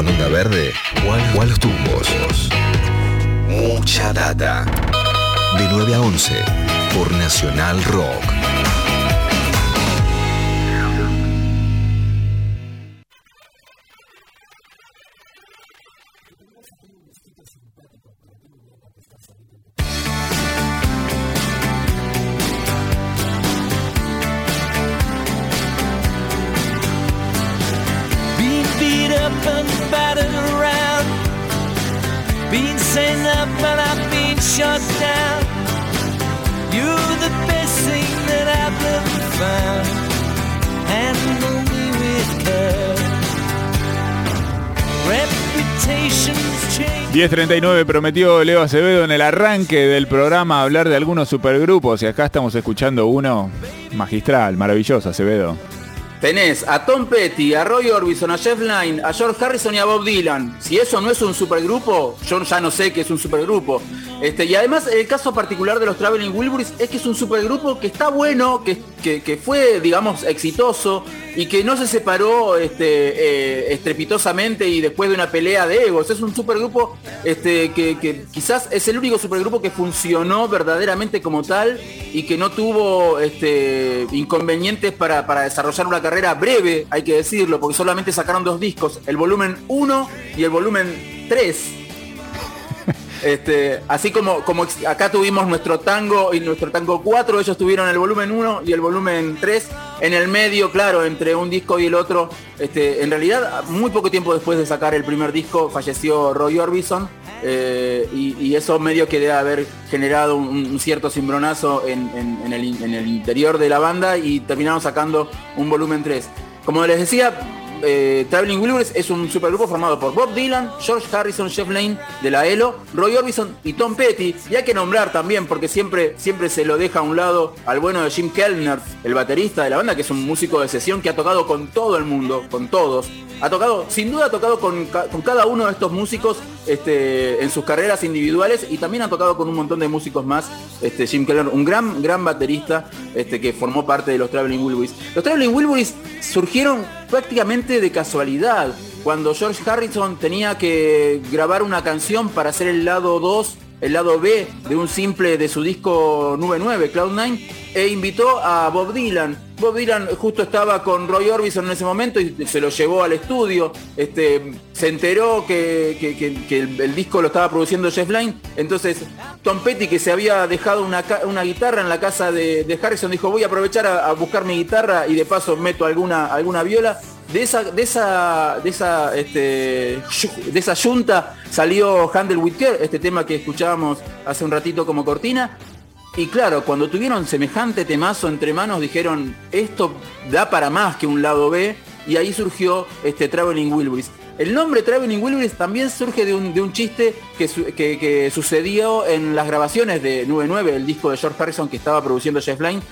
con Onda Verde o a los tumbos. Mucha data. De 9 a 11 por Nacional Rock. Up and battered around. Being sent up and I've been shut down. You're the best thing that I've ever found. Handle me with care. Reputations change. 10.39 prometió Leo Acevedo en el arranque del programa hablar de algunos supergrupos y acá estamos escuchando uno magistral, maravilloso, Acevedo. Tenés a Tom Petty, a Roy Orbison, a Jeff Lynne, a George Harrison y a Bob Dylan. Si eso no es un supergrupo, yo ya no sé qué es un supergrupo. Este, y además el caso particular de los Traveling Wilburys es que es un supergrupo que está bueno, que, que- fue, digamos, exitoso y que no se separó este, eh, estrepitosamente y después de una pelea de egos. Es un supergrupo este, que, quizás es el único supergrupo que funcionó verdaderamente como tal y que no tuvo inconvenientes para, para desarrollar una carrera breve, hay que decirlo, porque solamente sacaron dos discos, el volumen 1 y el volumen 3. Este, así como, como acá tuvimos nuestro tango y nuestro tango 4, ellos tuvieron el volumen 1 y el volumen 3 en el medio, claro, entre un disco y el otro. Este, en realidad, muy poco tiempo después de sacar el primer disco, falleció Roy Orbison eh, y, eso medio que haber generado un, cierto cimbronazo en, el, en el interior de la banda y terminaron sacando un volumen 3. Como les decía, eh, Traveling Wilburys es un supergrupo formado por Bob Dylan, George Harrison, Jeff Lane de la ELO, Roy Orbison y Tom Petty. Y hay que nombrar también, porque siempre, siempre se lo deja a un lado al bueno de Jim Kellner, el baterista de la banda, que es un músico de sesión que ha tocado con todo el mundo, con todos. Ha tocado, sin duda ha tocado con, ca- con cada uno de estos músicos este, en sus carreras individuales y también ha tocado con un montón de músicos más. Este, Jim Keller, un gran, gran baterista este, que formó parte de los Traveling Wilburys. Los Traveling Wilburys surgieron prácticamente de casualidad. Cuando George Harrison tenía que grabar una canción para hacer el lado 2, el lado B de un simple de su disco Nube 9, Cloud9, e invitó a Bob Dylan. Bob Dylan justo estaba con Roy Orbison en ese momento y se lo llevó al estudio. Este, se enteró que, que- el, disco lo estaba produciendo Jeff Lynne. Entonces Tom Petty, que se había dejado una, una guitarra en la casa de, de Harrison, dijo voy a aprovechar a, a buscar mi guitarra y de paso meto alguna, alguna viola. De esa, de esa, de esa, este, de esa yunta salió Handle with este tema que escuchábamos hace un ratito como cortina. Y claro, cuando tuvieron semejante temazo entre manos, dijeron, esto da para más que un lado B, y ahí surgió este Traveling Wilburys. El nombre Traveling Wilburys también surge de un, de un chiste que- que sucedió en las grabaciones de 99, el disco de George Harrison que estaba produciendo Jeff Lynne.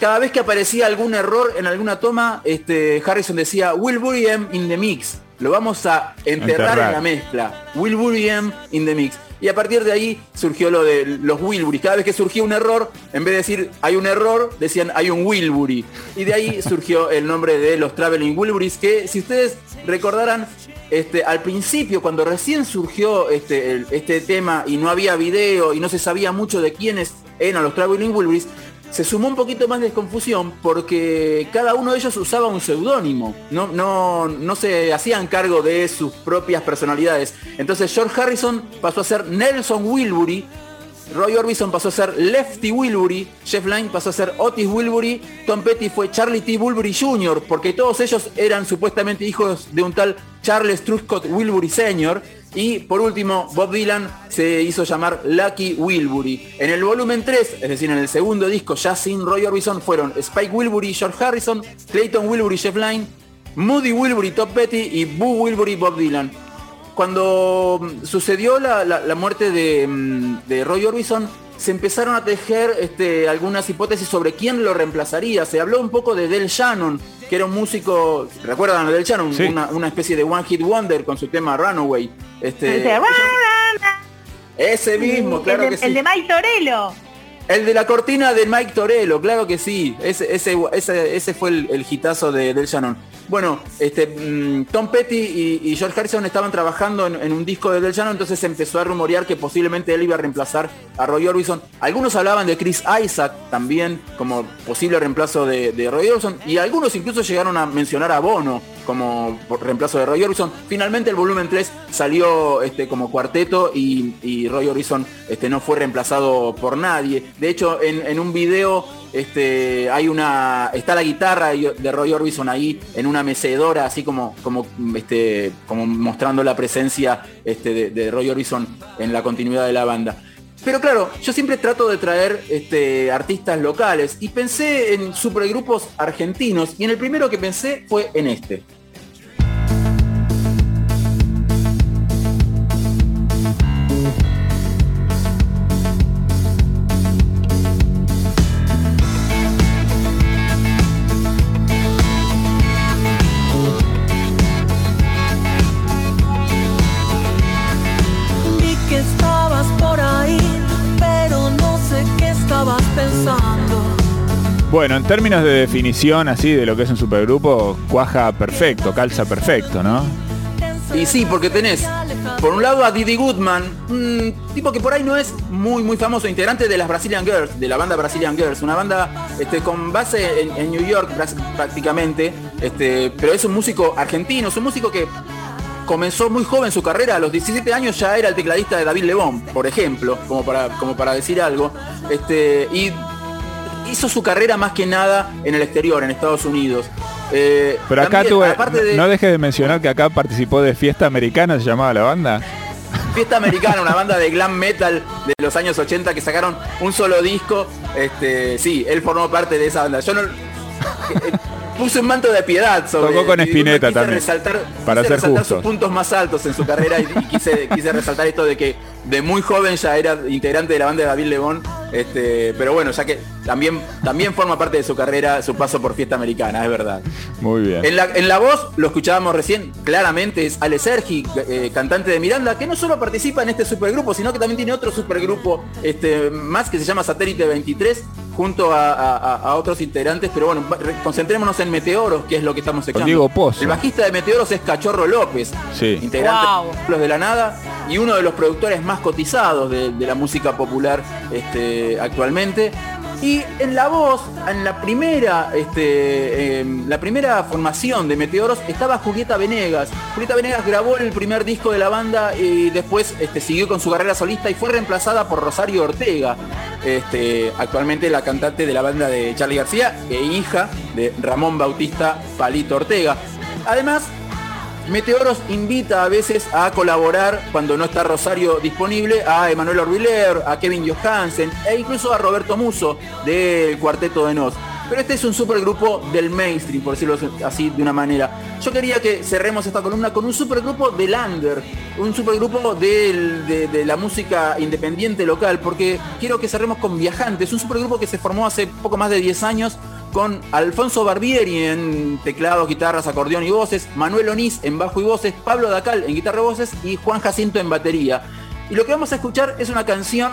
Cada vez que aparecía algún error en alguna toma, este, Harrison decía, Wilburium in the mix. Lo vamos a enterrar, Enterrar. en la mezcla. Wilburium in the mix. Y a partir de ahí surgió lo de los Wilburys. Cada vez que surgía un error, en vez de decir hay un error, decían hay un Wilbury. Y de ahí surgió el nombre de los Traveling Wilburys, que si ustedes recordaran, este, al principio, cuando recién surgió este, el- este tema y no había video y no se sabía mucho de quiénes eran los Traveling Wilburys, se sumó un poquito más de confusión porque cada uno de ellos usaba un seudónimo, no, no, no se hacían cargo de sus propias personalidades. Entonces George Harrison pasó a ser Nelson Wilbury, Roy Orbison pasó a ser Lefty Wilbury, Jeff Lynne pasó a ser Otis Wilbury, Tom Petty fue Charlie T. Wilbury Jr., porque todos ellos eran supuestamente hijos de un tal Charles Truscott Wilbury Sr., y por último, Bob Dylan se hizo llamar Lucky Wilbury. En el volumen 3, es decir, en el segundo disco, ya sin Roy Orbison, fueron Spike Wilbury, George Harrison, Clayton Wilbury, Jeff Lynne, Moody Wilbury, Top Petty y Boo Wilbury, Bob Dylan. Cuando mm, sucedió la, muerte de, mm, de Roy Orbison, se empezaron a tejer este, algunas hipótesis sobre quién lo reemplazaría. Se habló un poco de Del Shannon, que era un músico, ¿recuerdan a Del Shannon? Sí. Una, una especie de One Hit Wonder con su tema Runaway. Este, Ese, ese mismo, claro el, que de, sí. el de Mike Torello. El de la cortina de Mike Torello, claro que sí. Ese, ese, ese, ese fue el, el hitazo de Del Shannon. Bueno, este, mm, Tom Petty y, George Harrison estaban trabajando en, un disco de Del Llano, entonces se empezó a rumorear que posiblemente él iba a reemplazar a Roy Orbison. Algunos hablaban de Chris Isaac también como posible reemplazo de, Roy Orbison y algunos incluso llegaron a mencionar a Bono como reemplazo de Roy Orbison. Finalmente el volumen 3 salió este, como cuarteto y, Roy Orbison este, no fue reemplazado por nadie. De hecho, en, en un video este, hay una, está la guitarra de Roy Orbison ahí en una mecedora, así como, como, este, como mostrando la presencia este, de, Roy Orbison en la continuidad de la banda. Pero claro, yo siempre trato de traer este, artistas locales y pensé en supergrupos argentinos y en el primero que pensé fue en este. Términos de definición así de lo que es un supergrupo, cuaja perfecto, calza perfecto, ¿no? Y sí, porque tenés por un lado a Didi Goodman, un tipo que por ahí no es muy muy famoso, integrante de las Brazilian Girls, de la banda Brazilian Girls, una banda este, con base en, New York prácticamente, este, pero es un músico argentino, es un músico que comenzó muy joven su carrera, a los 17 años ya era el tecladista de David Lebón, por ejemplo, como para, como para decir algo. Este, y hizo su carrera más que nada en el exterior, en Estados Unidos. Eh, Pero acá tuve, no deje de mencionar que acá participó de Fiesta Americana, se llamaba la banda. Fiesta Americana, una banda de glam metal de los años 80 que sacaron un solo disco. Este, sí, él formó parte de esa banda. Yo no, puse un manto de piedad sobre. Tocó con Espineta también. Resaltar, para hacer resaltar sus puntos más altos en su carrera y, quise, quise, resaltar esto de que de muy joven ya era integrante de la banda de David Lebón. Este, pero bueno, ya que también, también forma parte de su carrera su paso por fiesta americana, es verdad. Muy bien. En la, en la voz, lo escuchábamos recién, claramente es Ale Sergi, eh, cantante de Miranda, que no solo participa en este supergrupo, sino que también tiene otro supergrupo este, más que se llama Satélite 23, junto a, otros integrantes, pero bueno, concentrémonos en Meteoros, que es lo que estamos escuchando. El bajista de Meteoros es Cachorro López, integrante de los de la nada y uno de los productores más cotizados de, la música popular este, actualmente. Y en la voz, en la primera, este, em, la primera formación de Meteoros estaba Julieta Venegas. Julieta Venegas grabó el primer disco de la banda y después este, siguió con su carrera solista y fue reemplazada por Rosario Ortega, este, actualmente la cantante de la banda de Charlie García e hija de Ramón Bautista Palito Ortega. Además, Meteoros invita a veces a colaborar cuando no está Rosario disponible a Emanuel Orbiler, a Kevin Johansen e incluso a Roberto Muso del Cuarteto de Nos. Pero este es un supergrupo del mainstream, por decirlo así de una manera. Yo quería que cerremos esta columna con un supergrupo de Lander, un supergrupo de, de, la música independiente local, porque quiero que cerremos con Viajantes, un supergrupo que se formó hace poco más de 10 años con Alfonso Barbieri en teclados, guitarras, acordeón y voces, Manuel Onís en bajo y voces, Pablo Dacal en guitarra y voces y Juan Jacinto en batería. Y lo que vamos a escuchar es una canción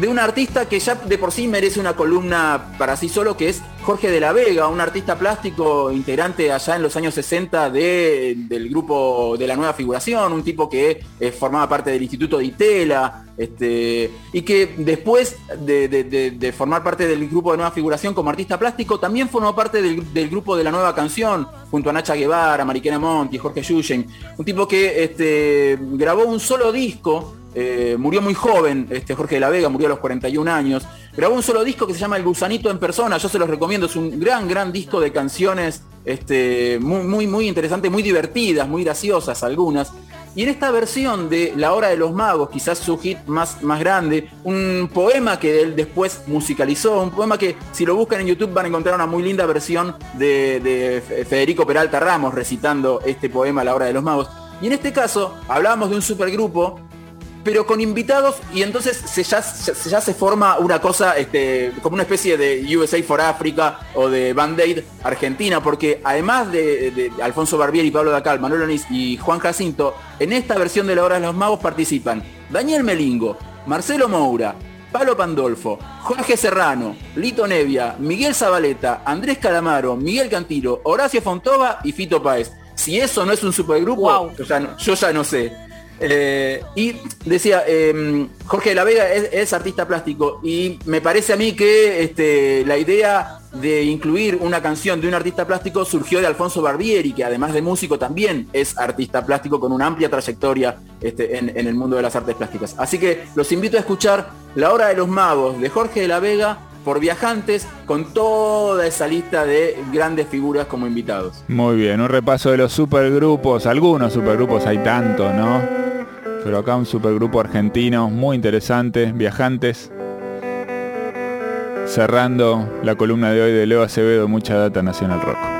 de un artista que ya de por sí merece una columna para sí solo, que es Jorge de la Vega, un artista plástico integrante allá en los años 60 del grupo de la nueva figuración, un tipo que eh, formaba parte del Instituto de Itela, este, y que después de, formar parte del grupo de nueva figuración como artista plástico, también formó parte del, grupo de la nueva canción, junto a Nacha Guevara, Mariquena Monti, Jorge Yuyen, un tipo que este, grabó un solo disco eh, murió muy joven, este Jorge de la Vega murió a los 41 años. Grabó un solo disco que se llama El Gusanito en Persona, yo se los recomiendo, es un gran, gran disco de canciones este, muy, muy, interesantes, muy divertidas, muy graciosas algunas. Y en esta versión de La Hora de los Magos, quizás su hit más, más grande, un poema que él después musicalizó, un poema que si lo buscan en YouTube van a encontrar una muy linda versión de, de Federico Peralta Ramos recitando este poema La Hora de los Magos. Y en este caso hablábamos de un supergrupo pero con invitados y entonces se ya, se forma una cosa este, como una especie de USA for Africa o de Band-Aid Argentina, porque además de, Alfonso Barbieri, Pablo Dacal, Manuel Onís y Juan Jacinto, en esta versión de La Hora de los Magos participan Daniel Melingo, Marcelo Moura, Palo Pandolfo, Jorge Serrano, Lito Nevia, Miguel Zabaleta, Andrés Calamaro, Miguel Cantiro, Horacio Fontova y Fito Páez. Si eso no es un supergrupo, yo, ya no, sé. Eh, y decía, em, Jorge de la Vega es, artista plástico y me parece a mí que este, la idea de incluir una canción de un artista plástico surgió de Alfonso Barbieri, que además de músico también es artista plástico con una amplia trayectoria este, en, el mundo de las artes plásticas. Así que los invito a escuchar La Hora de los Magos de Jorge de la Vega por viajantes con toda esa lista de grandes figuras como invitados. Muy bien, un repaso de los supergrupos, algunos supergrupos hay tantos, ¿no? Pero acá un supergrupo argentino muy interesante, viajantes, cerrando la columna de hoy de Leo Acevedo, mucha data Nacional Rock.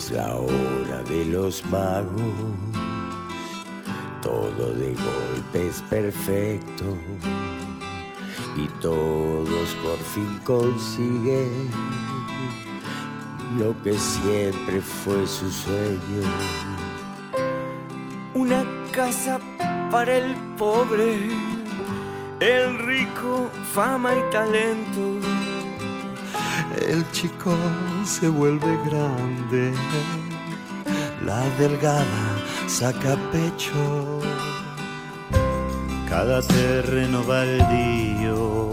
Es la hora de los magos todo de golpe es perfecto y todos por fin consiguen lo que siempre fue su sueño. Una casa para el pobre, el rico, fama y talento. El chico se vuelve grande, la delgada saca pecho. Cada terreno baldío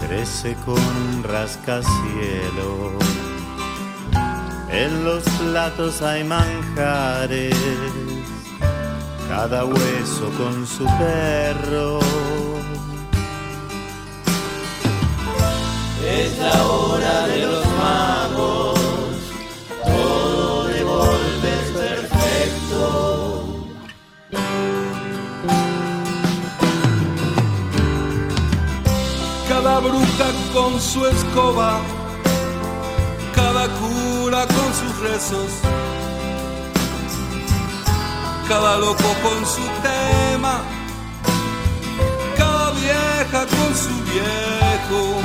crece con rascacielos. En los platos hay manjares, cada hueso con su perro. Con su escoba, cada cura con sus rezos, cada loco con su tema, cada vieja con su viejo.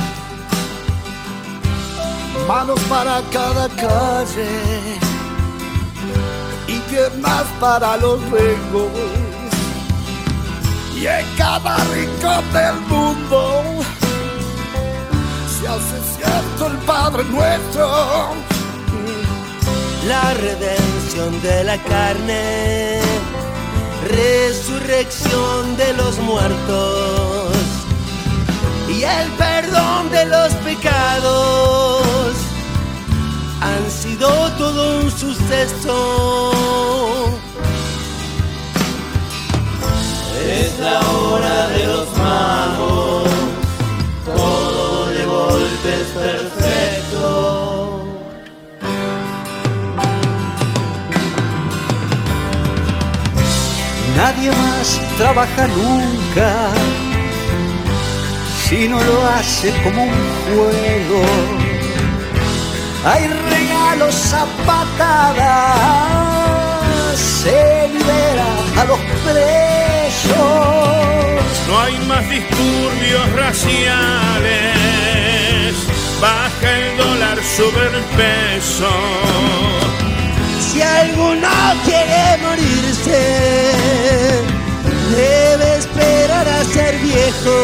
Manos para cada calle y piernas para los rengos. Y en cada rincón del mundo hace cierto el Padre nuestro. La redención de la carne, resurrección de los muertos y el perdón de los pecados han sido todo un suceso. Es la hora de los magos es perfecto. Nadie más trabaja nunca si no lo hace como un juego. Hay regalos a patadas, se libera a los presos. No hay más disturbios raciales baja el dólar, sube el peso. Si alguno quiere morirse, debe esperar a ser viejo.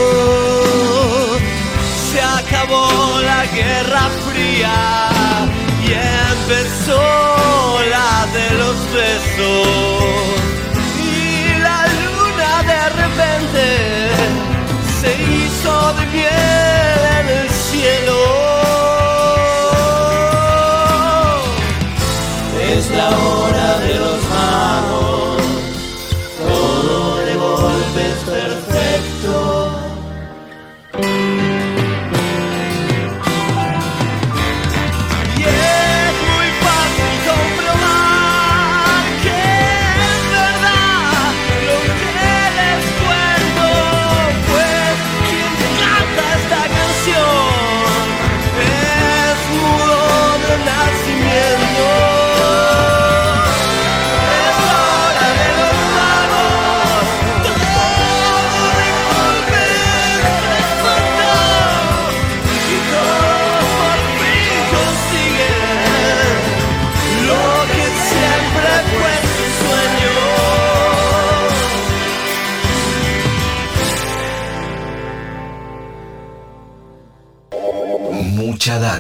Se acabó la guerra fría y empezó la de los besos. Y la luna de repente se hizo de la hora de los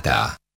Mucha data.